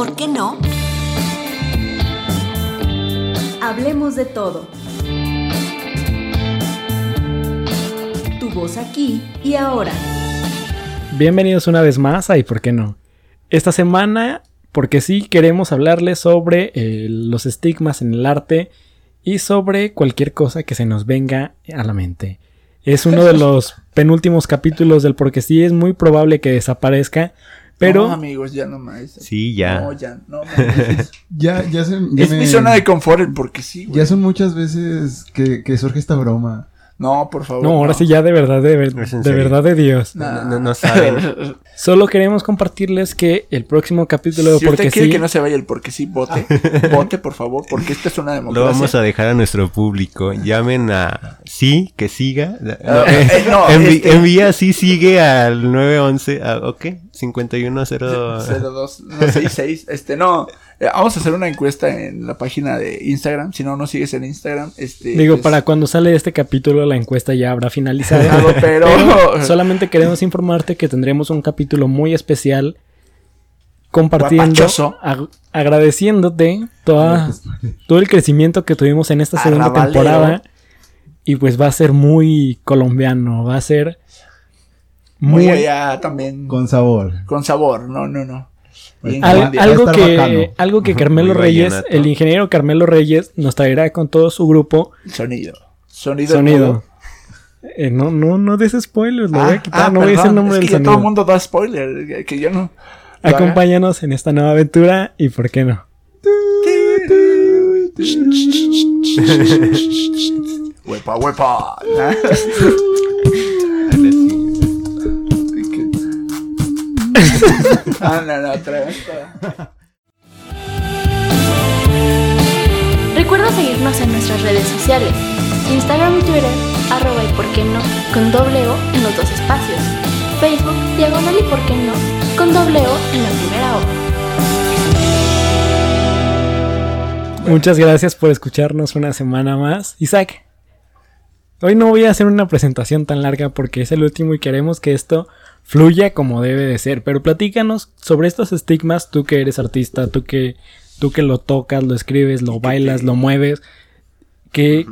¿Por qué no? Hablemos de todo. Tu voz aquí y ahora. Bienvenidos una vez más a ¿Y por qué no? Esta semana, porque sí, queremos hablarles sobre eh, los estigmas en el arte y sobre cualquier cosa que se nos venga a la mente. Es uno de los penúltimos capítulos del porque sí es muy probable que desaparezca, pero No, amigos, ya no más. Sí, ya. No, ya, no mames. Ya, ya se, ya es me- mi zona de confort porque sí, güey. Ya son muchas veces que, que surge esta broma. No, por favor. no, ahora sí ya de verdad, de, ver- de verdad de Dios. No, no- no saben. Solo queremos compartirles que el próximo capítulo de si porque usted quiere sí que no se vaya el porque sí, vote. vote, por favor, porque esta es una Lo democracia. vamos a dejar a nuestro público. Llamen a sí, que siga. No, eh, eh, no, envi- este- Envía sí, sigue al 911. ah, ¿Ok? 5102. 02, no, 66, este, no. Eh, vamos a hacer una encuesta en la página de Instagram. Si no, no sigues en Instagram. Este, Digo, pues, para cuando sale este capítulo la encuesta ya habrá finalizado. Claro, pero- Pero solamente queremos informarte que tendremos un capítulo muy especial compartiendo, ag- agradeciéndote toda, todo el crecimiento que tuvimos en esta segunda Arrabalero. temporada. Y pues va a ser muy colombiano, va a ser muy muy... allá también con, Con sabor. sabor. No, no, no. Al- algo, bacano. que, algo que Carmelo Reyes, vallenato. el ingeniero Carmelo Reyes, nos traerá con todo su grupo Sonido. Sonido. Eh, no, no, no des spoilers, lo voy a Ah, quitar, ah, no voy a decir el nombre es del que sonido. todo el mundo da spoiler. que- Que yo no. haga. Acompáñanos en esta nueva aventura y por qué no. Huepa, huepa. ah, no, no, otra vez. Recuerda seguirnos en nuestras redes sociales, Instagram y Twitter, arroba y por qué no, con doble O en los dos espacios. Facebook, diagonal y por qué no, con doble O en la primera O. Muchas gracias por escucharnos una semana más. Isaac, hoy no voy a hacer una presentación tan larga porque es el último y queremos que esto fluya como debe de ser. Pero platícanos sobre estos estigmas, tú que eres artista, tú que, tú que lo tocas, lo escribes, lo bailas, lo mueves, que,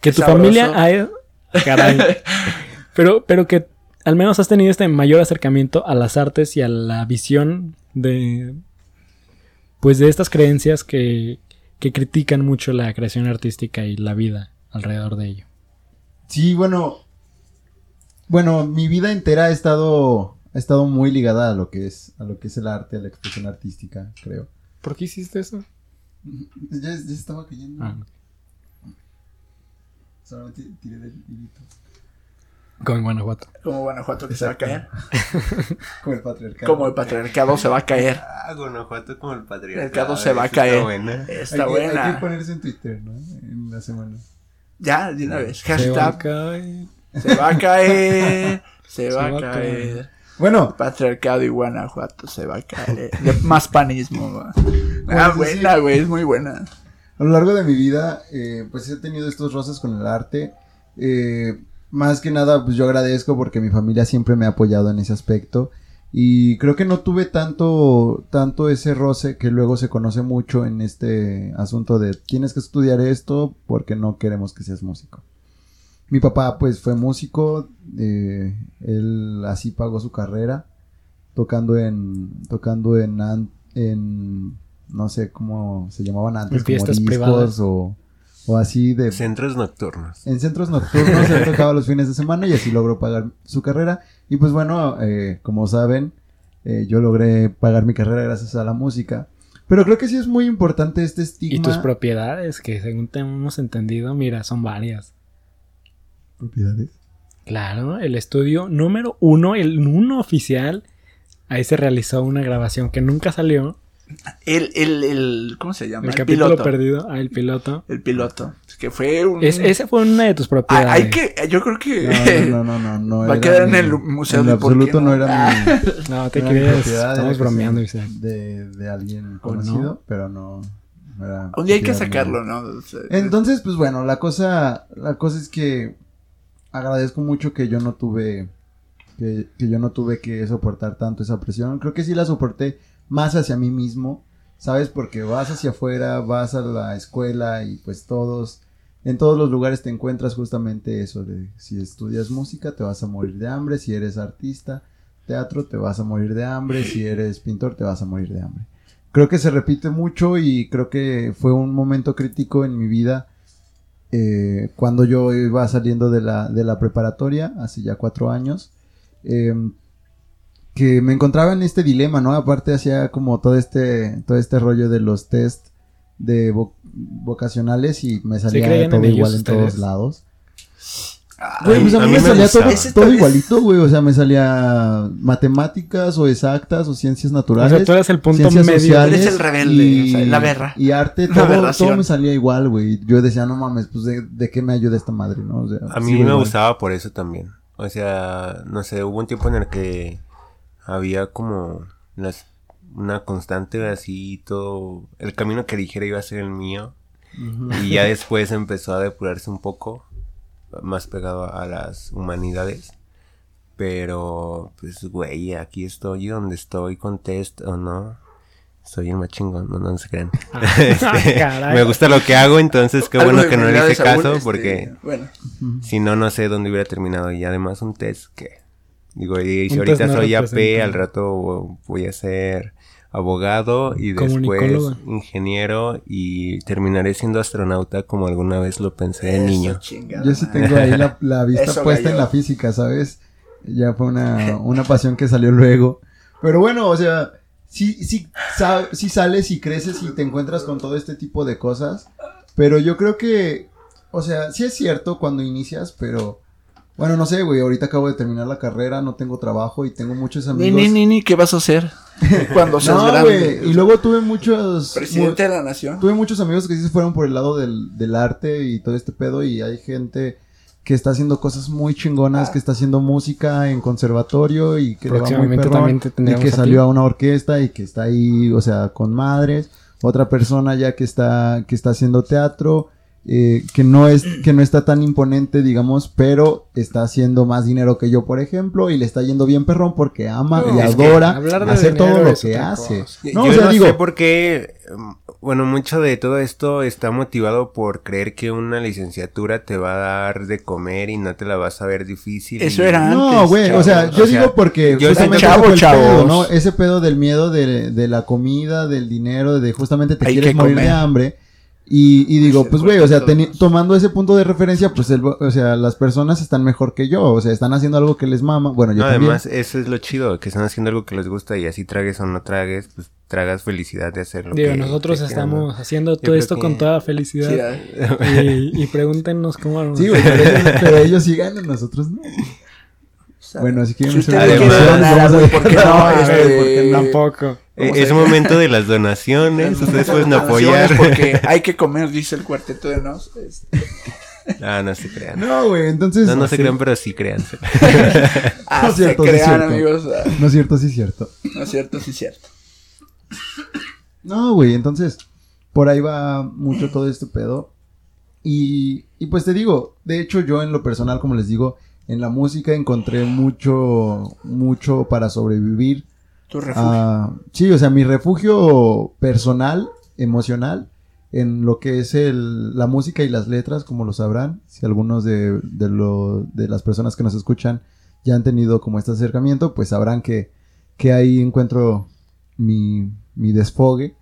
que tu sabroso. familia ha... Caray. Pero, pero que al menos has tenido este mayor acercamiento a las artes y a la visión de... Pues de estas creencias que, que critican mucho la creación artística y la vida alrededor de ello. Sí, bueno. Bueno, mi vida entera ha estado, ha estado muy ligada a lo que es, a lo que es el arte, a la expresión artística, creo. ¿Por qué hiciste eso? Ya, ya estaba cayendo. Ah, Solamente tiré del hilito. como en Guanajuato. Como Guanajuato que se va a caer. Como el patriarcado. Como el patriarcado se va a caer. Ah, Guanajuato como el El patriarcado. patriarcado se va a caer. Está buena. Está hay, que, hay buena. que ponerse en Twitter, ¿no? En la semana. Ya, de una vez. Se va a Hashtag. caer. Se va a caer. Se Se va a va a caer. Bueno, Patriarcado y Guanajuato se va a caer. De más panismo. Ah, Pues, buena, güey. Es muy buena. A lo largo de mi vida, eh, pues he tenido estos roces con el arte. Eh, más que nada, pues yo agradezco porque mi familia siempre me ha apoyado en ese aspecto. Y creo que no tuve tanto, tanto ese roce que luego se conoce mucho en este asunto de tienes que estudiar esto porque no queremos que seas músico. Mi papá pues fue músico, eh, él así pagó su carrera, tocando en, tocando en, an- en no sé cómo se llamaban antes, En fiestas como discos privadas. o, o así de... Centros nocturnos. En centros nocturnos él tocaba los fines de semana y así logró pagar su carrera. Y pues bueno, eh, como saben, eh, yo logré pagar mi carrera gracias a la música. Pero creo que sí es muy importante este estigma. Y tus propiedades, que según te hemos entendido, mira, son varias. Propiedades. Claro, el estudio número uno, el uno oficial, ahí se realizó una grabación que nunca salió. El, el, el, ¿cómo se llama? El, El, capítulo piloto. perdido, ah, el piloto. El piloto. Que fue un... Es, esa fue una de tus Ah, propiedades. hay que, yo creo que... No, no, no, no, no. Va a quedar en mi- el museo En de absoluto no no. era mi. No, te era estamos bromeando, Isaac. De, de alguien ¿O conocido, no? pero no. era Un día hay que sacarlo, ¿no? Entonces, pues bueno, la cosa, la cosa es que agradezco mucho que yo no tuve, que, yo no tuve que soportar tanto esa presión. Creo que sí la soporté más hacia mí mismo ¿sabes? Porque vas hacia afuera, vas a la escuela y pues todos, en todos los lugares te encuentras justamente eso de si estudias música te vas a morir de hambre, si eres artista, teatro te vas a morir de hambre, si eres pintor te vas a morir de hambre. Creo que se repite mucho y creo que fue un momento crítico en mi vida eh, cuando yo iba saliendo de la, de la preparatoria, hace ya cuatro años, eh, que me encontraba en este dilema, ¿no? Aparte hacía como todo este, todo este rollo de los test de vo- vocacionales y me salía creían todo igual en todos lados. Güey, pues a a mí, me me salía todo, igualito, güey. O sea, me salía matemáticas o exactas o ciencias O naturales. sea, tú eres el punto ciencias medio. sociales Eres el rebelde, o sea, la berra. Y arte, todo, todo me salía igual, güey. Yo decía, no mames, pues de, de qué me ayuda esta madre, ¿no? O sea, A mí me gustaba por eso también. O sea, no sé, hubo un tiempo en el que había como las, una constante así todo. El camino que eligiera iba a ser el mío. Y ya después empezó a depurarse un poco, más pegado a las humanidades. Pero, pues, güey, aquí estoy donde estoy con test o no. Soy el más chingón, no, no se crean. Este, caray. me gusta lo que hago, entonces qué bueno que no le hice caso este, porque Bueno, si no, no sé dónde hubiera terminado. Y además un test que... Digo, y si ahorita no soy AP, al rato voy a ser abogado y después ingeniero y terminaré siendo astronauta como alguna vez lo pensé de eso, niño. chingada Yo sí tengo ahí la, la vista Eso, puesta en la física, ¿sabes? Ya fue una, una pasión que salió luego. Pero bueno, o sea, sí, sí, sa- sí sales y creces y te encuentras con todo este tipo de cosas. Pero yo creo que, o sea, sí es cierto cuando inicias, pero... Bueno, no sé, güey, ahorita acabo de terminar la carrera, no tengo trabajo y tengo muchos Ni, amigos. ni, ni, ni, ¿qué vas a hacer cuando seas no, grande? güey, y luego tuve muchos... Presidente de la nación. Tuve muchos amigos que sí se fueron por el lado del, del arte y todo este pedo y hay gente que está haciendo cosas muy chingonas, que está haciendo música en conservatorio y que le va muy perrón, te y que a salió a una orquesta y que está ahí, o sea, con madres, otra persona ya que está que está haciendo teatro, eh, que no es que no está tan imponente, digamos, pero está haciendo más dinero que yo, por ejemplo, y le está yendo bien perrón porque ama No, y adora hablar de hacer dinero todo lo que hace. cosa. No, Yo o sea, no digo, sé por qué, mm, bueno, mucho de todo esto está motivado por creer que una licenciatura te va a dar de comer y no te la vas a ver difícil. Eso y- era No, antes, güey, o sea, yo O sea, digo porque yo el Chavos, pedo. ¿no? Ese pedo del miedo de, de la comida, del dinero, de justamente te Hay quieres morir comer. de hambre. Y, y digo, Sí, pues güey, o sea, tomando ese punto de referencia, pues el, o sea, las personas están mejor que yo, o sea, están haciendo algo que les mama. Bueno, yo No, también. además, eso es lo chido, que están haciendo algo que les gusta y así tragues o no tragues, pues tragas felicidad de hacerlo. Digo, nosotros estamos haciendo todo esto que- con toda felicidad. Sí, ah, y, y pregúntenos cómo. Sí, güey, pero ellos sí ganan, nosotros no. Bueno, si quieren Si Además- güey, ¿por qué no? Este, porque tampoco. Eh, es momento de las donaciones, ustedes pueden apoyar. Porque hay que comer, dice el cuarteto de nos. Este, Ah, no se crean. No, güey, entonces. No, no se sí. crean, pero sí créanse. Ah, No es se cierto, sí es crean, cierto. amigos. ah, No es cierto, sí es cierto. No es cierto, sí es cierto. No, güey, entonces, por ahí va mucho todo este pedo. Y, y pues te digo, de hecho yo en lo personal, como les digo, en la música encontré mucho, mucho para sobrevivir. Tu refugio. Ah, sí, o sea, mi refugio personal, emocional, en lo que es el, la música y las letras, como lo sabrán, si algunos de, de, lo- de las personas que nos escuchan ya han tenido como este acercamiento, pues sabrán que, que ahí encuentro mi, mi desfogue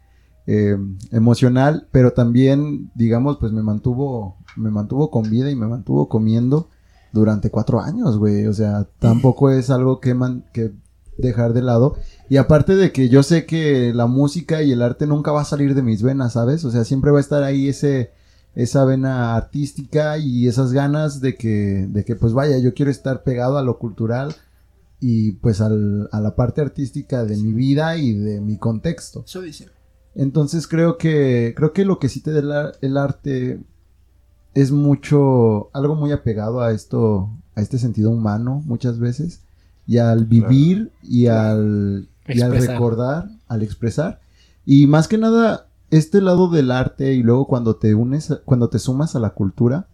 eh, emocional, pero también, digamos, pues me mantuvo, me mantuvo con vida y me mantuvo comiendo durante cuatro años, güey. O sea, tampoco es algo que, man- que dejar de lado. Y aparte de que yo sé que la música y el arte nunca va a salir de mis venas, ¿sabes? O sea, siempre va a estar ahí ese, esa vena artística y esas ganas de que, de que pues vaya, yo quiero estar pegado a lo cultural y pues al- a la parte artística de mi vida y de mi contexto. Eso dice. Entonces creo que creo que lo que sí te da el, ar- el arte es mucho algo muy apegado a esto a este sentido humano muchas veces y al vivir y al y al Expresar. recordar, al expresar y más que nada este lado del arte y luego cuando te unes a- cuando te sumas a la cultura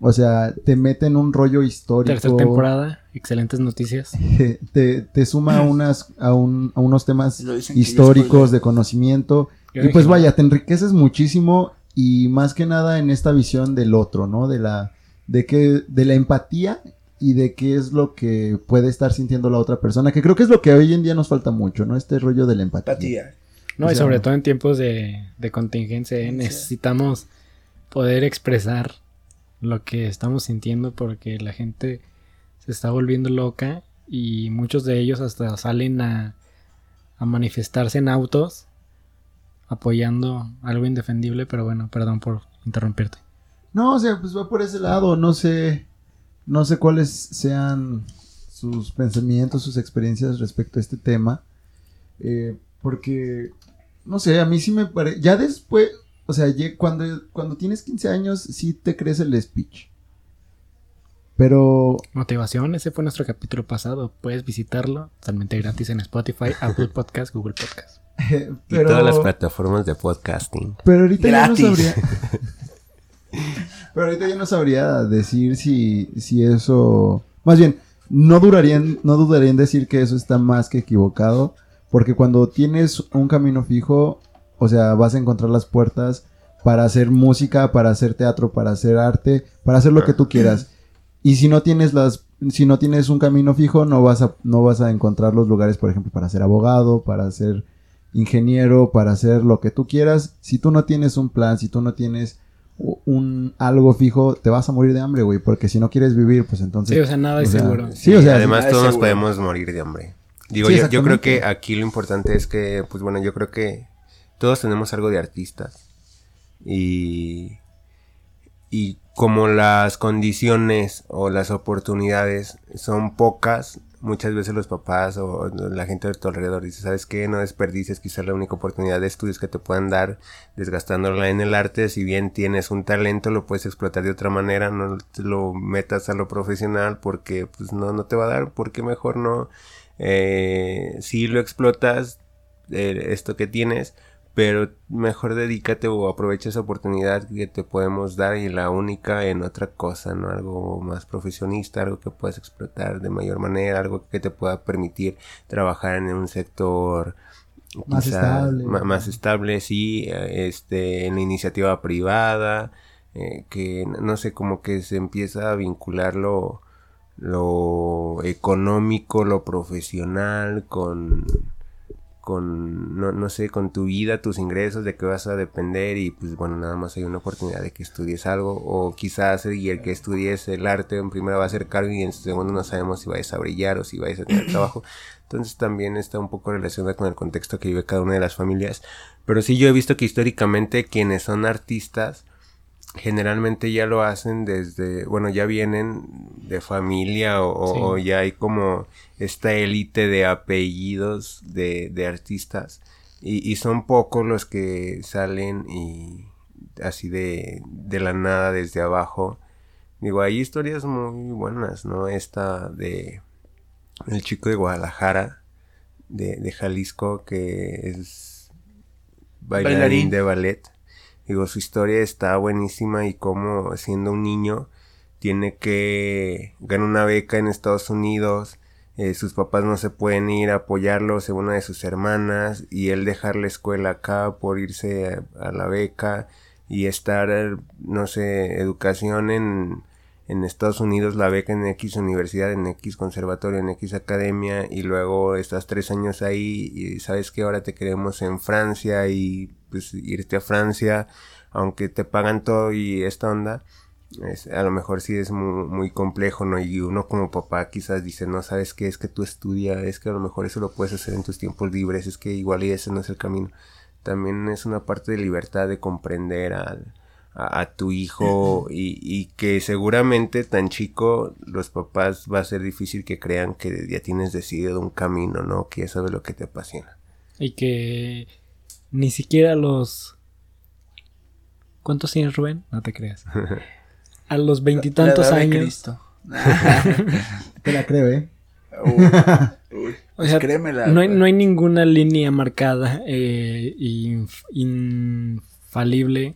O sea, te mete en un rollo histórico. Tercera temporada, excelentes noticias. te, te suma a, unas, a, un- a unos temas históricos de conocimiento. Yo Y pues vaya, te enriqueces muchísimo y más que nada en esta visión del otro, ¿no? De la, de que, de la empatía y de qué es lo que puede estar sintiendo la otra persona, que creo que es lo que hoy en día nos falta mucho, ¿no? Este rollo de la empatía. Empatía. No, O y sobre todo en tiempos de, de contingencia, ¿eh? necesitamos poder expresar lo que estamos sintiendo porque la gente se está volviendo loca y muchos de ellos hasta salen a, a manifestarse en autos apoyando algo indefendible, pero bueno, perdón por interrumpirte. No, o sea, pues va por ese lado, no sé, no sé cuáles sean sus pensamientos, sus experiencias respecto a este tema, eh, porque, no sé, a mí sí me parece, ya después, o sea, cuando, cuando tienes 15 años sí te crees el speech, pero, Motivación, ese fue nuestro capítulo pasado, puedes visitarlo totalmente gratis en Spotify, Apple Podcast, Google Podcast. Y pero, todas las plataformas de podcasting. pero ahorita ya no Gratis. sabría, pero ahorita ya no sabría decir si, si eso, más bien, no duraría, en- no dudaría en decir que eso está más que equivocado, porque cuando tienes un camino fijo, o sea, vas a encontrar las puertas para hacer música, para hacer teatro, para hacer arte, para hacer lo que tú quieras. Y si no tienes las, si no tienes un camino fijo, no vas a, no vas a encontrar los lugares, por ejemplo, para ser abogado, para ser ingeniero, para hacer lo que tú quieras. Si tú no tienes un plan, si tú no tienes un algo fijo, te vas a morir de hambre, güey, porque si no quieres vivir, pues entonces Sí, o sea, nada es sea, seguro. Sí, o sea, además todos nos podemos morir de hambre. Digo, Sí, yo, yo creo que aquí lo importante es que, pues bueno, yo creo que todos tenemos algo de artistas. Y, y como las condiciones o las oportunidades son pocas, muchas veces los papás o la gente de tu alrededor dice, ¿sabes qué? No desperdices quizás la única oportunidad de estudios que te puedan dar desgastándola en el arte. Si bien tienes un talento, lo puedes explotar de otra manera, no lo metas a lo profesional porque pues no, no te va a dar, porque mejor no. Eh, si lo explotas, eh, esto que tienes, pero mejor dedícate o aprovecha esa oportunidad que te podemos dar y la única en otra cosa, ¿no? Algo más profesionista, algo que puedas explotar de mayor manera, algo que te pueda permitir trabajar en un sector Más estable. más estable, sí, eh, este, en la iniciativa privada, eh, que no sé, como que se empieza a vincular lo, lo económico, lo profesional con, con, no, no sé, con tu vida, tus ingresos, de qué vas a depender y pues bueno, nada más hay una oportunidad de que estudies algo o quizás y el que estudies el arte en primera va a ser caro y en segundo no sabemos si vayas a brillar o si vayas a tener trabajo. Entonces también está un poco relacionada con el contexto que vive cada una de las familias. Pero sí yo he visto que históricamente quienes son artistas generalmente ya lo hacen desde, bueno, ya vienen de familia o, o- Sí. o ya hay como esta élite de apellidos de, de artistas y, y son pocos los que salen y así de, de la nada desde abajo. Digo, hay historias muy buenas, ¿no? Esta de el chico de Guadalajara, de, de Jalisco, que es bailarín, Bailarín. de ballet. Digo, su historia está buenísima y cómo siendo un niño tiene que ganar una beca en Estados Unidos. eh, sus papás no se pueden ir a apoyarlo según una de sus hermanas y él dejar la escuela acá por irse a, a la beca y estar, no sé, educación en, en Estados Unidos, la beca en X universidad, en X conservatorio, en X academia y luego estás tres años ahí y sabes que ahora te queremos en Francia y pues irte a Francia, aunque te pagan todo y esta onda, es- a lo mejor sí es muy, muy complejo, ¿no? Y uno como papá quizás dice, no, ¿sabes qué? Es que tú estudias, es que a lo mejor eso lo puedes hacer en tus tiempos libres, es que igual y ese no es el camino. También es una parte de libertad de comprender al, a, a tu hijo y, y que seguramente tan chico los papás va a ser difícil que crean que ya tienes decidido un camino, ¿no? Que ya sabes lo que te apasiona. Y que ni siquiera los... ¿Cuántos tienes, Rubén? No te creas. A los veintitantos años. Cristo. te la creo, ¿eh? Uy, uy, O sea, créemela, no, hay, no hay ninguna línea marcada eh, inf- infalible.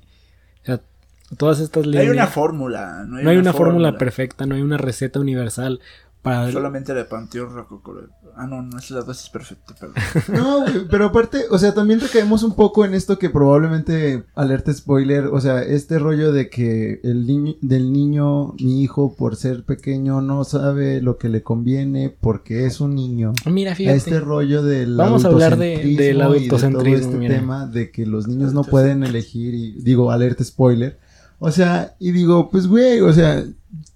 Todas estas No hay una fórmula. No hay, no hay una fórmula perfecta, no hay una receta universal para... Solamente de Panteón Rococó. Ah, no, no es la dosis perfecta, perdón. No, güey, pero aparte, o sea, también recaemos un poco en esto que probablemente, alerta spoiler, o sea, este rollo de que el niño, del niño, mi hijo, por ser pequeño, no sabe lo que le conviene porque es un niño. Mira, A fíjate. este rollo del Vamos a hablar de- adultocentrismo del y de todo adultocentrismo, este mira. tema de que los niños no pueden elegir y digo, alerta spoiler. O sea, y digo, pues güey, o sea,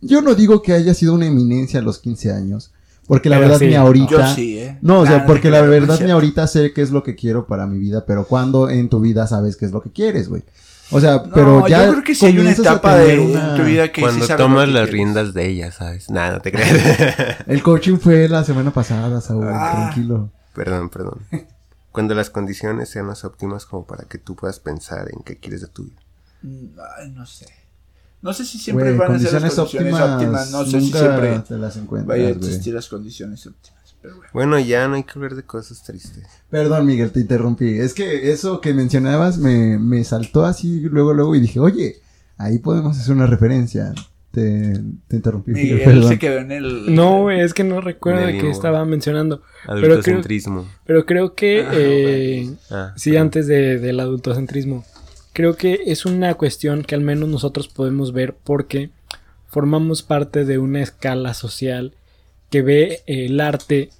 yo no digo que haya sido una eminencia a los 15 años, porque la Pero verdad sí. ni ahorita Yo sí, ¿eh? no, o sea, porque no la verdad ni ahorita sé qué es lo que quiero para mi vida, pero cuando en tu vida sabes qué es lo que quieres, güey. O sea, No, pero ya yo creo que sí hay una etapa de en tu vida que Cuando sí tomas que las quieres. riendas de ella, ¿sabes? Nada, no te creas. El coaching fue la semana pasada, Saúl, Ah. tranquilo. perdón, perdón. Cuando las condiciones sean las óptimas como para que tú puedas pensar en qué quieres de tu vida. Mm, Ay, no sé. No sé si siempre van a ser las condiciones óptimas, óptimas. No sé si nunca siempre las vaya a existir las condiciones óptimas. Pero bueno. Bueno, ya no hay que hablar de cosas tristes. Perdón, Miguel, te interrumpí. Es que eso que mencionabas me, me saltó así luego, luego y dije, oye, ahí podemos hacer una referencia. Te, te interrumpí, Miguel, Miguel perdón. se quedó en el. No, güey, es que no recuerdo de qué estaba mencionando. Adultocentrismo. Pero creo que... Ah, eh, Ah, Sí, perdón. antes de, del adultocentrismo. Creo que es una cuestión que al menos nosotros podemos ver porque formamos parte de una escala social que ve eh, el arte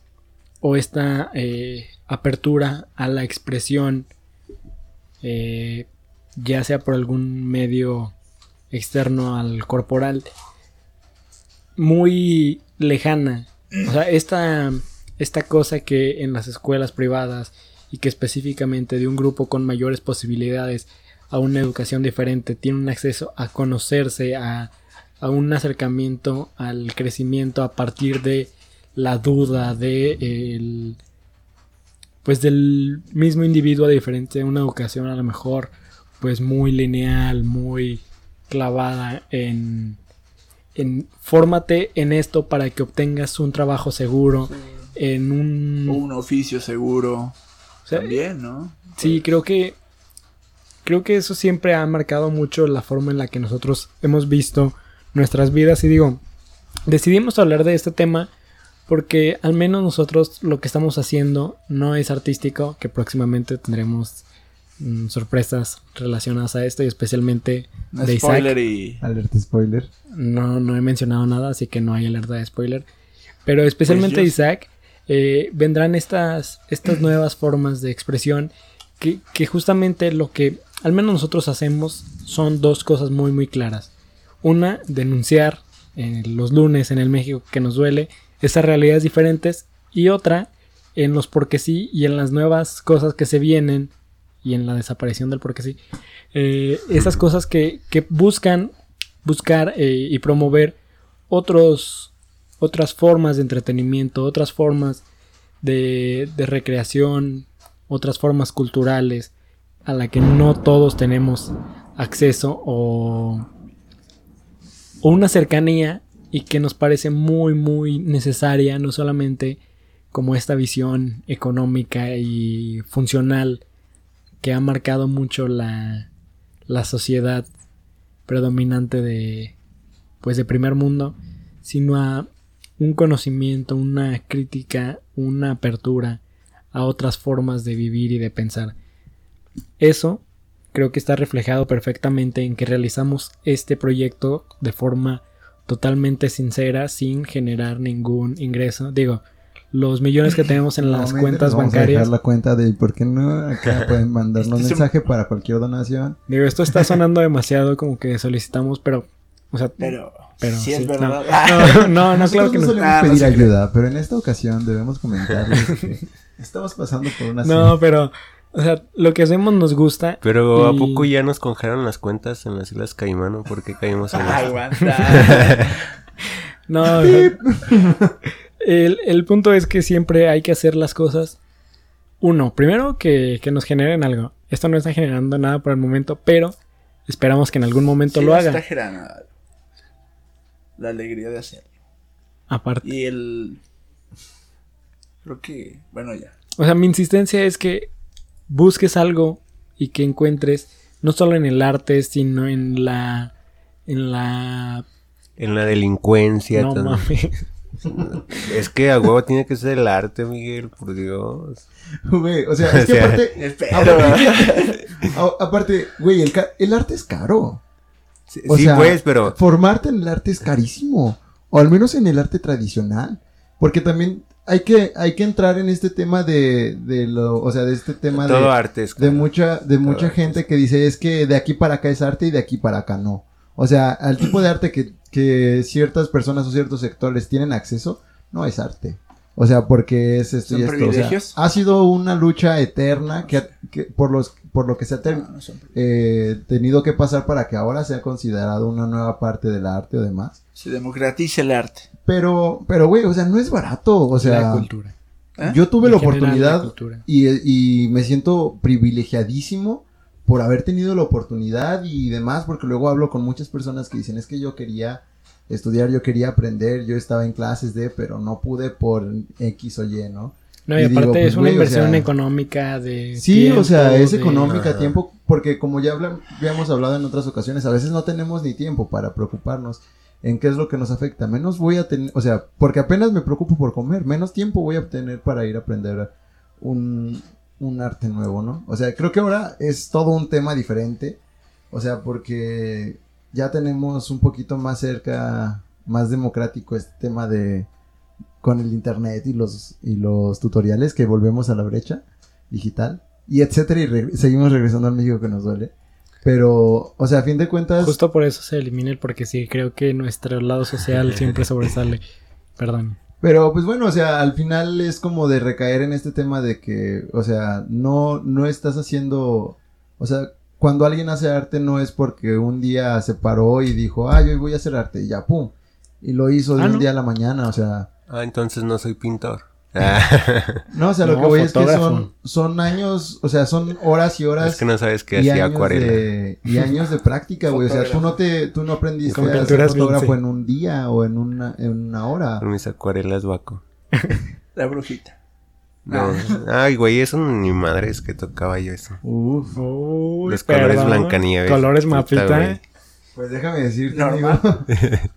o esta eh, apertura a la expresión, eh, ya sea por algún medio externo al corporal, muy lejana. O sea, esta, esta cosa que en las escuelas privadas y que específicamente de un grupo con mayores posibilidades a una educación diferente tiene un acceso a conocerse, a, a un acercamiento al crecimiento a partir de la duda de el pues del mismo individuo de una educación a lo mejor pues muy lineal, muy clavada en en fórmate en esto para que obtengas un trabajo seguro en un Un oficio seguro. o sea, También, ¿no? Sí, creo que creo que eso siempre ha marcado mucho la forma en la que nosotros hemos visto nuestras vidas y digo, decidimos hablar de este tema porque al menos nosotros lo que estamos haciendo no es artístico, que próximamente tendremos mm, sorpresas relacionadas a esto y especialmente No de Isaac. spoiler y. Alerta spoiler. No, no he mencionado nada, así que no hay alerta de spoiler. Pero especialmente Pues yo- Isaac, eh, vendrán estas, estas nuevas formas de expresión que, que justamente lo que al menos nosotros hacemos son dos cosas muy muy claras. Una, denunciar eh, los lunes en el México que nos duele esas realidades diferentes y otra, en los porque sí y en las nuevas cosas que se vienen y en la desaparición del porque sí. eh, esas cosas que, que buscan buscar eh, y promover otros otras formas de entretenimiento, otras formas de, de recreación, otras formas culturales a la que no todos tenemos acceso o, una cercanía y que nos parece muy muy necesaria no solamente como esta visión económica y funcional que ha marcado mucho la, la sociedad predominante de pues de primer mundo sino a un conocimiento una crítica una apertura a otras formas de vivir y de pensar eso creo que está reflejado perfectamente en que realizamos este proyecto de forma totalmente sincera sin generar ningún ingreso digo los millones que tenemos en las Nuevamente cuentas vamos a bancarias dejar la cuenta de por qué no acá pueden mandarnos Este es un- mensaje para cualquier donación. Digo, esto está sonando demasiado como que solicitamos, pero. O sea, Pero. Pero sí, es verdad. no, no, no, claro que no no. solemos Ah, no pedir ayuda, pero en esta ocasión debemos comentarles que estamos pasando por una No, pero. O sea, lo que hacemos nos gusta. Pero y- ¿a poco ya nos congelaron las cuentas en las Islas Caimán? ¿Por qué caímos en? Aguanta. No, o sea, el, el punto es que siempre hay que hacer las cosas. Uno, primero que, que nos generen algo. Esto no está generando nada por el momento, pero esperamos que en algún momento Sí, lo está haga. generando La alegría de hacerlo. Aparte. Y el. Creo que. Bueno, ya. O sea, mi insistencia es que busques algo y que encuentres no solo en el arte, sino en la en la En la delincuencia. no todo. mames. Es que a huevo tiene que ser el arte, Miguel, por Dios. Güey, o sea, es que O sea, aparte, Espero. aparte, güey, el, el arte es caro. Sí, O sí, sea, pues, pero formarte en el arte es carísimo. O al menos en el arte tradicional. Porque también hay que, hay que entrar en este tema de, de lo, o sea, de este tema todo de, arte es de mucha, de mucha arte gente que dice es que de aquí para acá es arte y de aquí para acá no. O sea, al tipo de arte que, que ciertas personas o ciertos sectores tienen acceso, no es arte. O sea, porque es esto ¿Son y esto. O sea, privilegios? ha sido una lucha eterna que, ha- que por los, por lo que se ha No, no son- eh, tenido que pasar para que ahora sea considerado una nueva parte del arte o demás. Se democratiza el arte. Pero, pero, güey, o sea, no es barato. O la sea, cultura. ¿eh? yo tuve En la la oportunidad y, y me siento privilegiadísimo por haber tenido la oportunidad y demás, porque luego hablo con muchas personas que dicen, es que yo quería estudiar, yo quería aprender, yo estaba en clases de, pero no pude por X o Y, ¿no? No, y, y aparte digo, pues, es una o inversión sea, económica de Sí, tiempo, o sea, es de- económica, Ajá. tiempo, porque como ya habíamos hablado en otras ocasiones, a veces no tenemos ni tiempo para preocuparnos en qué es lo que nos afecta. Menos voy a tener, o sea, porque apenas me preocupo por comer, menos tiempo voy a tener para ir a aprender un, un arte nuevo, ¿no? O sea, creo que ahora es todo un tema diferente, o sea, porque ya tenemos un poquito más cerca, más democrático este tema de con el internet y los y los tutoriales que volvemos a la brecha digital y etcétera y seguimos regresando al México que nos duele. Pero, o sea, a fin de cuentas, Justo por eso se elimina el porque sí, creo que nuestro lado social siempre sobresale. Perdón. Pero pues bueno, o sea, al final es como de recaer en este tema de que, o sea, no, no estás haciendo, o sea, cuando alguien hace arte no es porque un día se paró y dijo, ah, yo voy a hacer arte y ya, pum. Y lo hizo de Ah, un ¿no? día a la mañana, o sea, Ah, entonces no soy pintor. No, o sea, lo No, que voy es que son, son años, o sea, son horas y horas es que no sabes qué y hacía años acuarela. de, y años de práctica, güey. O sea, tú no te, tú no aprendiste Con a ser pinturas fotógrafo en un día o en una, en una hora. Con mis acuarelas vaco. La brujita. No. Ay, güey, eso ni madres que tocaba yo eso. Uf. Uy, Los colores perdón. Blancanieves. Colores Puta, mapita. Pues déjame decirte, Normal.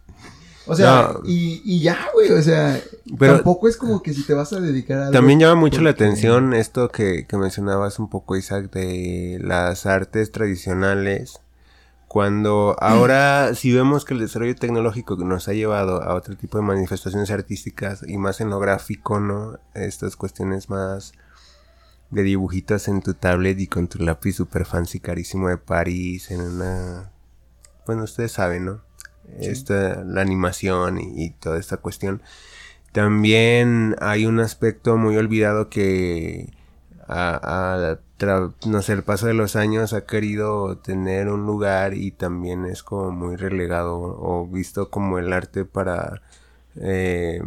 o sea, No. y, y ya, güey, o sea, Pero- tampoco es como que si te vas a dedicar a algo También llama mucho la atención esto que, que mencionabas un poco, Isaac, de las artes tradicionales. Cuando ahora, si vemos que el desarrollo tecnológico nos ha llevado a otro tipo de manifestaciones artísticas y más en lo gráfico, ¿no? Estas cuestiones más de dibujitos en tu tablet y con tu lápiz super fancy carísimo de París en una... Bueno, ustedes saben, ¿no? Esta, la animación y, y toda esta cuestión. También hay un aspecto muy olvidado que a, a no sé, el paso de los años ha querido tener un lugar y también es como muy relegado o visto como el arte para eh,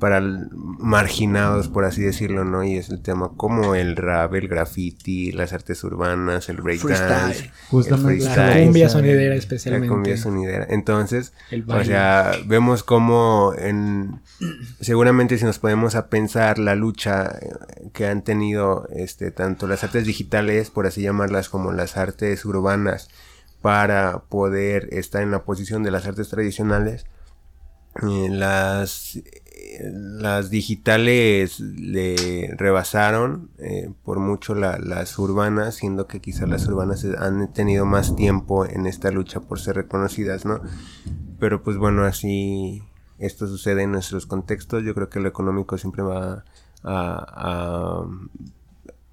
para marginados por así decirlo, ¿no? Y es el tema como el rap, el graffiti, las artes urbanas, el breakdance, Freestyle. Justamente. el La freestyle, cumbia la especialmente. cumbia sonidera. Entonces, El o sea, vemos como en seguramente si nos podemos a pensar la lucha eh, que han tenido este tanto las artes digitales, por así llamarlas, como las artes urbanas para poder estar en la posición de las artes tradicionales. Eh, las las digitales le rebasaron eh, por mucho la- las urbanas, siendo que quizás las urbanas han tenido más tiempo en esta lucha por ser reconocidas, ¿no? Pero pues bueno, así esto sucede en nuestros contextos. Yo creo que lo económico siempre va a, a,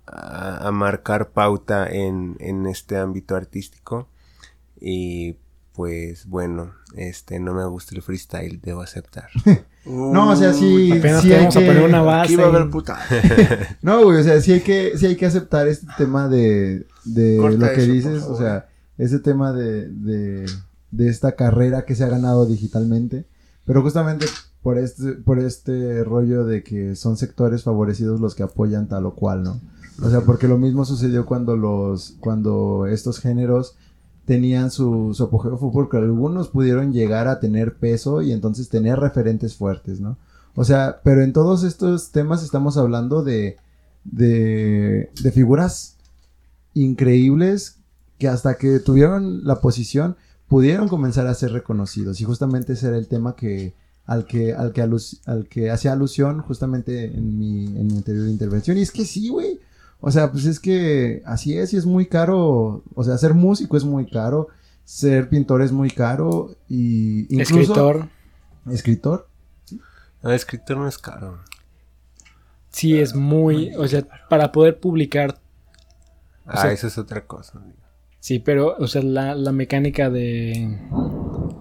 a- a marcar pauta en, en este ámbito artístico. Y pues bueno, este no me gusta el freestyle, debo aceptar. No, o sea, sí, Apenas sí te hay vamos a que- poner una base. Aquí va a haber puta. No, güey, o sea, sí hay que, sí hay que aceptar este tema de, de Corta lo que eso, dices, o sea, ese tema de, de, de esta carrera que se ha ganado digitalmente, pero justamente por este, por este rollo de que son sectores favorecidos los que apoyan tal o cual, ¿no? O sea, porque lo mismo sucedió cuando los, cuando estos géneros tenían su, su apogeo fue porque algunos pudieron llegar a tener peso y entonces tener referentes fuertes, ¿no? O sea, pero en todos estos temas estamos hablando de, de, de figuras increíbles que hasta que tuvieron la posición pudieron comenzar a ser reconocidos y justamente ese era el tema que al que al que al que hacía alusión justamente en mi en mi anterior intervención y es que sí, güey. O sea, pues es que así es y es muy caro, o sea, ser músico es muy caro, ser pintor es muy caro y incluso Escritor, escritor No, escritor no es caro. sí es muy, o sea, para poder publicar, Ah, sea- eso es otra cosa. digo. sí, pero, o sea, la, la mecánica de,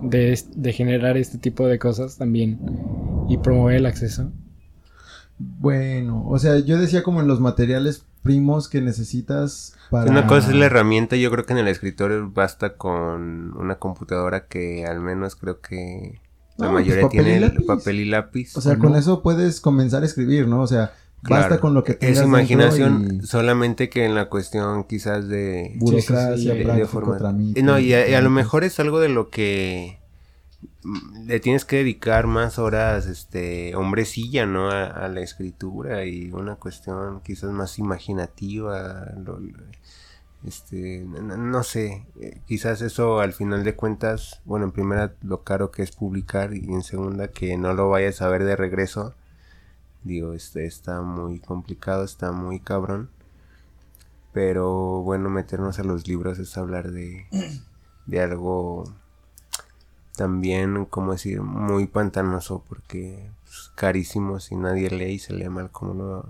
de, de generar este tipo de cosas también y promover el acceso. Bueno, o sea, yo decía como en los materiales primos que necesitas para... Una cosa es la herramienta, yo creo que en el escritorio basta con una computadora que al menos creo que la No, pues, mayoría tiene el papel y lápiz. O sea, ¿o con eso puedes comenzar a escribir, ¿no? O sea, basta con lo que tengas Es imaginación, y solamente que en la cuestión quizás de... burocracia, Sí, sí, sí, de- de práctico, forma- No, y a, y a lo mejor es algo de lo que le tienes que dedicar más horas, este, hombrecilla, ¿no? A, la escritura y una cuestión quizás más imaginativa, lo- este, no, no sé, eh, quizás eso al final de cuentas, bueno, en primera lo caro que es publicar y en segunda que no lo vayas a ver de regreso, digo, este, está muy complicado, está muy cabrón. Pero bueno, meternos a los libros es hablar de, de algo también, como decir, muy pantanoso porque es carísimo si nadie lee y se lee mal como lo,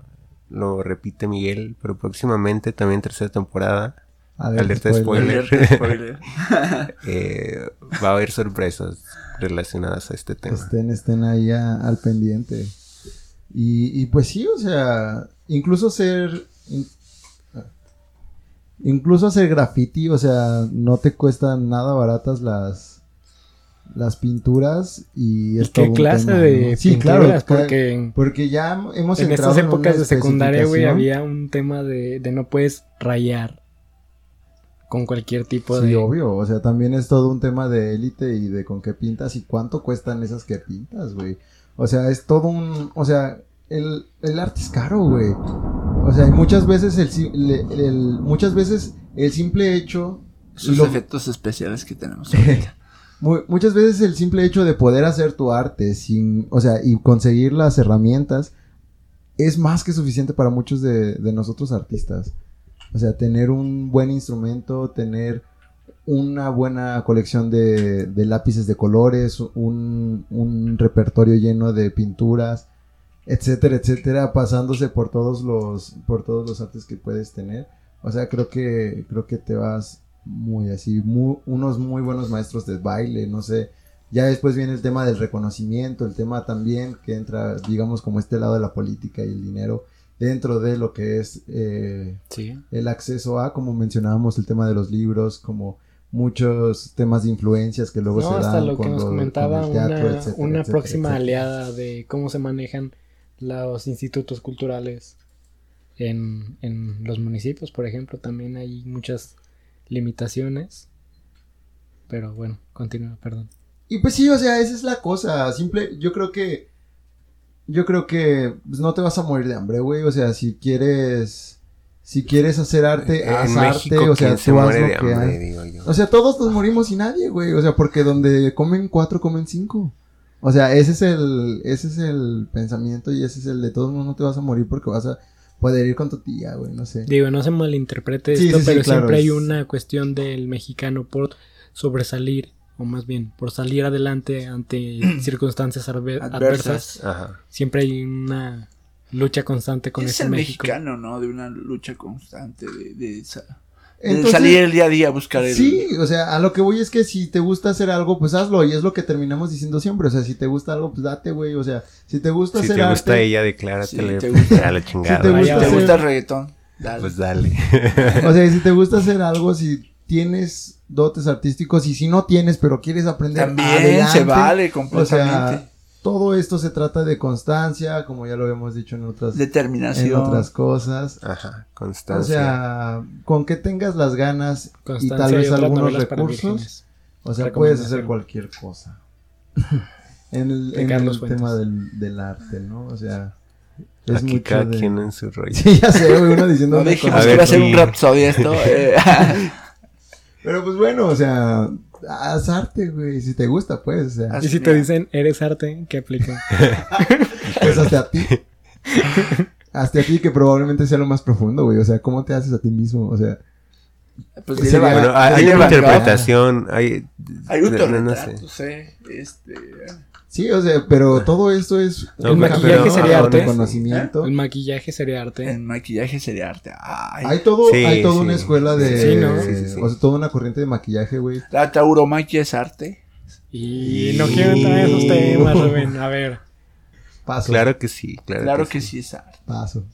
lo repite Miguel. Pero próximamente también tercera temporada. Alerta Alerta spoiler. spoiler. Alerta spoiler. eh, va a haber sorpresas relacionadas a este tema. Estén, estén ahí a- al pendiente. Y, y pues sí, o sea, incluso hacer... in- incluso hacer graffiti, o sea, no te cuestan nada baratas las las pinturas y es ¿Y qué clase tema, de ¿no? Sí, pinturas? claro, Porque porque ya hemos en entrado estas en épocas de secundaria, güey, había un tema de, de no puedes rayar con cualquier tipo Sí, de... obvio, o sea, también es todo un tema de élite y de con qué pintas y cuánto cuestan esas que pintas, güey. O sea, es todo un, o sea, el, el arte es caro, güey. O sea, y muchas veces el, el- muchas veces el simple hecho Sus lo- efectos especiales que tenemos ahorita. Mu- muchas veces el simple hecho de poder hacer tu arte sin, o sea, y conseguir las herramientas es más que suficiente para muchos de, nosotros artistas. O sea, tener un buen instrumento, tener una buena colección de, de lápices de colores, un, un repertorio lleno de pinturas, etcétera, etcétera, pasándose por todos los, por todos los artes que puedes tener. O sea, creo que, creo que te vas muy así, unos muy buenos maestros de baile, no sé. Ya después viene el tema del reconocimiento, el tema también que entra, digamos, como este lado de la política y el dinero dentro de lo que es eh, Sí. el acceso a, como mencionábamos, el tema de los libros, como muchos temas de influencias que luego No, se hasta dan lo que nos lo- comentaba teatro, una, etcétera, una etcétera, próxima etcétera. aliada de cómo se manejan los institutos culturales en, en los municipios, por ejemplo, también hay muchas limitaciones. Pero bueno, continúa, perdón. Y pues sí, o sea, esa es la cosa. Simple, yo creo que. Yo creo que pues, no te vas a morir de hambre, güey. O sea, si quieres. Si quieres hacer arte, haz en arte. México, O sea, ¿quién se tú haz lo que hambre, hay. digo yo? O sea, todos nos morimos y nadie, güey. O sea, porque donde comen cuatro, comen cinco. O sea, ese es el, ese es el pensamiento y ese es el de todos modos no te vas a morir porque vas a poder ir con tu tía, güey, no sé. Digo, no se malinterprete Sí, esto, sí, sí, pero claro, siempre hay una cuestión del mexicano por sobresalir, o más bien, por salir adelante ante circunstancias adversas. Adversas. Ajá. Siempre hay una lucha constante con es ese el México. mexicano, ¿no? De una lucha constante, de, de esa- Entonces- salir el día a día a buscar el... Sí, o sea, a lo que voy es que si te gusta hacer algo, pues hazlo. Y es lo que terminamos diciendo siempre. O sea, si te gusta algo, pues date, güey. O sea, si te gusta Si hacer te arte. gusta ella, decláratele. Sí, te pues, gusta- a la chingada. te Si gusta te gusta el reggaetón, dale. Pues dale. O sea, si te gusta hacer algo, si tienes dotes artísticos y si no tienes, pero quieres aprender. También adelante. se vale O completamente. sea, todo esto se trata de constancia, como ya lo habíamos dicho en otras, en Determinación. otras cosas. Ajá, O constancia. sea, con que tengas las ganas y tal vez algunos recursos, o sea, puedes hacer cualquier cosa. en el, De en tema del, del arte, ¿no? O sea, es Aquí mucho cada de- quien en su rollo. Sí, ya sé, uno diciendo No dijimos que ver, iba a ser un Rhapsody esto. eh. Pero pues bueno, o sea, haz arte, güey. Si te gusta, pues, o sea, Y si te dicen, eres arte, ¿qué aplica? pues hasta a ti. Hasta a ti que probablemente sea lo más profundo, güey. O sea, ¿cómo te haces a ti mismo? O sea, Pues Van- Bueno, hay, una interpretación, hay... Hay no- no sé. Este. Sí, o sea, pero todo esto es No, El maquillaje sería arte. reconocimiento. El maquillaje sería arte. En maquillaje sería arte. Ay. Hay todo, Sí, hay toda sí. una escuela de, Sí, ¿no? Sí, sí, sí. o sea, toda una corriente de maquillaje, güey. La tauromaquia es arte. Y no quiero entrar en esos temas, Rubén. A ver. Paso. Claro que sí, claro, Claro que sí es arte. Paso.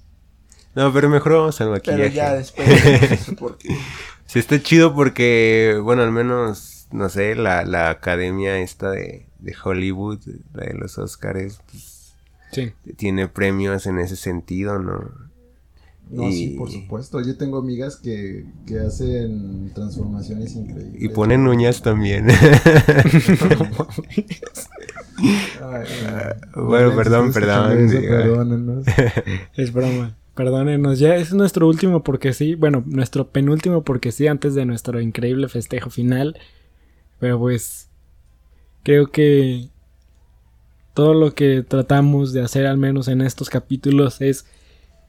No, pero mejor vamos al Pero maquillaje. ya después. de eso, porque Sí, está chido porque, bueno, al menos, no sé, la, la academia esta de, de Hollywood, la de los Oscars, pues, Sí. tiene premios en ese sentido, ¿no? No, Y- sí, por supuesto. Yo tengo amigas que, que hacen transformaciones increíbles. Y ponen uñas también. Ay, ay. Bueno, perdón, perdón, eso, perdónenos. Es broma. Perdónenos, ya es nuestro último porque sí. Bueno, nuestro penúltimo porque sí, antes de nuestro increíble festejo final. Pero pues. Creo que. Todo lo que tratamos de hacer, al menos en estos capítulos, es.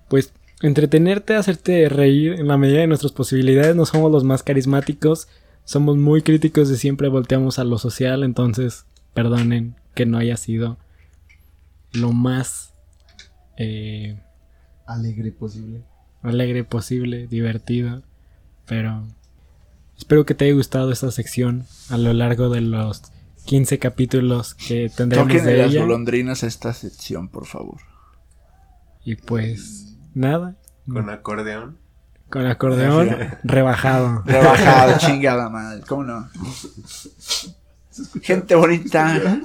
Pues. Entretenerte, hacerte reír en la medida de nuestras posibilidades. No somos los más carismáticos. Somos muy críticos y siempre volteamos a lo social. Entonces, perdonen que no haya sido lo más. Eh, Alegre posible. alegre posible, divertido. Pero espero que te haya gustado esta sección a lo largo de los 15 capítulos que tendremos toquen de las ella. golondrinas a esta sección, por favor. Y pues nada, Con acordeón. con acordeón rebajado. Rebajado, chingada madre. ¿Cómo no? Gente bonita.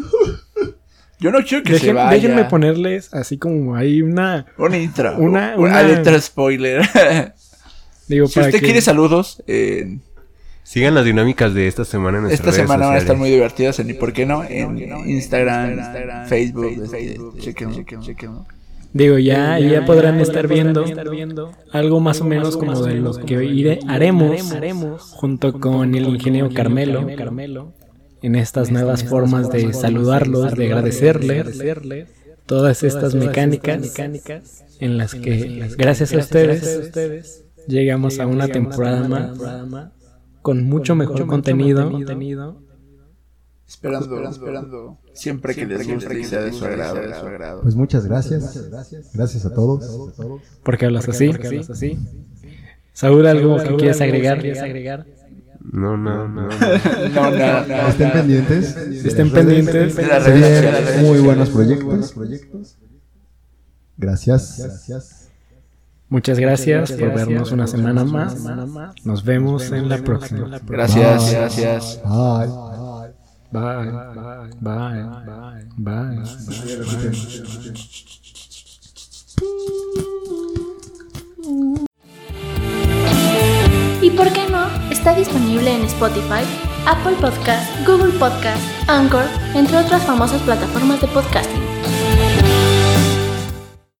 Yo no quiero que se Dejen- vaya. déjenme ponerles así como ahí una... Un intro. Una- Una, una- letra spoiler. Digo, si para usted que... quiere saludos, eh, Sigan las dinámicas de esta semana en nuestras esta redes semana van a estar muy divertidas en ¿Y por qué no? En Instagram, Facebook, este, chequenlo, chequenlo. Digo, ya, ya, podrán estar viendo algo más o menos como de lo que iré- haremos junto con el ingeniero Carmelo en estas nuevas formas de saludarlos, de agradecerles todas estas mecánicas en las que, gracias a ustedes, llegamos a una temporada más con mucho mejor contenido. Esperando, esperando. Siempre que les guste y sea de su agrado. de su agrado. Pues muchas gracias. Gracias a todos. Porque hablas así. Saúl, algo que quieras agregar. No, no, no. No, no, no. Estén pendientes. Estén pendientes. De las redes muy buenos proyectos. Gracias. Muchas gracias por vernos una semana más. Nos vemos en la próxima. Gracias, gracias. Bye. Bye. Bye. Bye. Bye. ¿Y por qué no? Está disponible en Spotify, Apple Podcast, Google Podcast, Anchor, entre otras famosas plataformas de podcasting.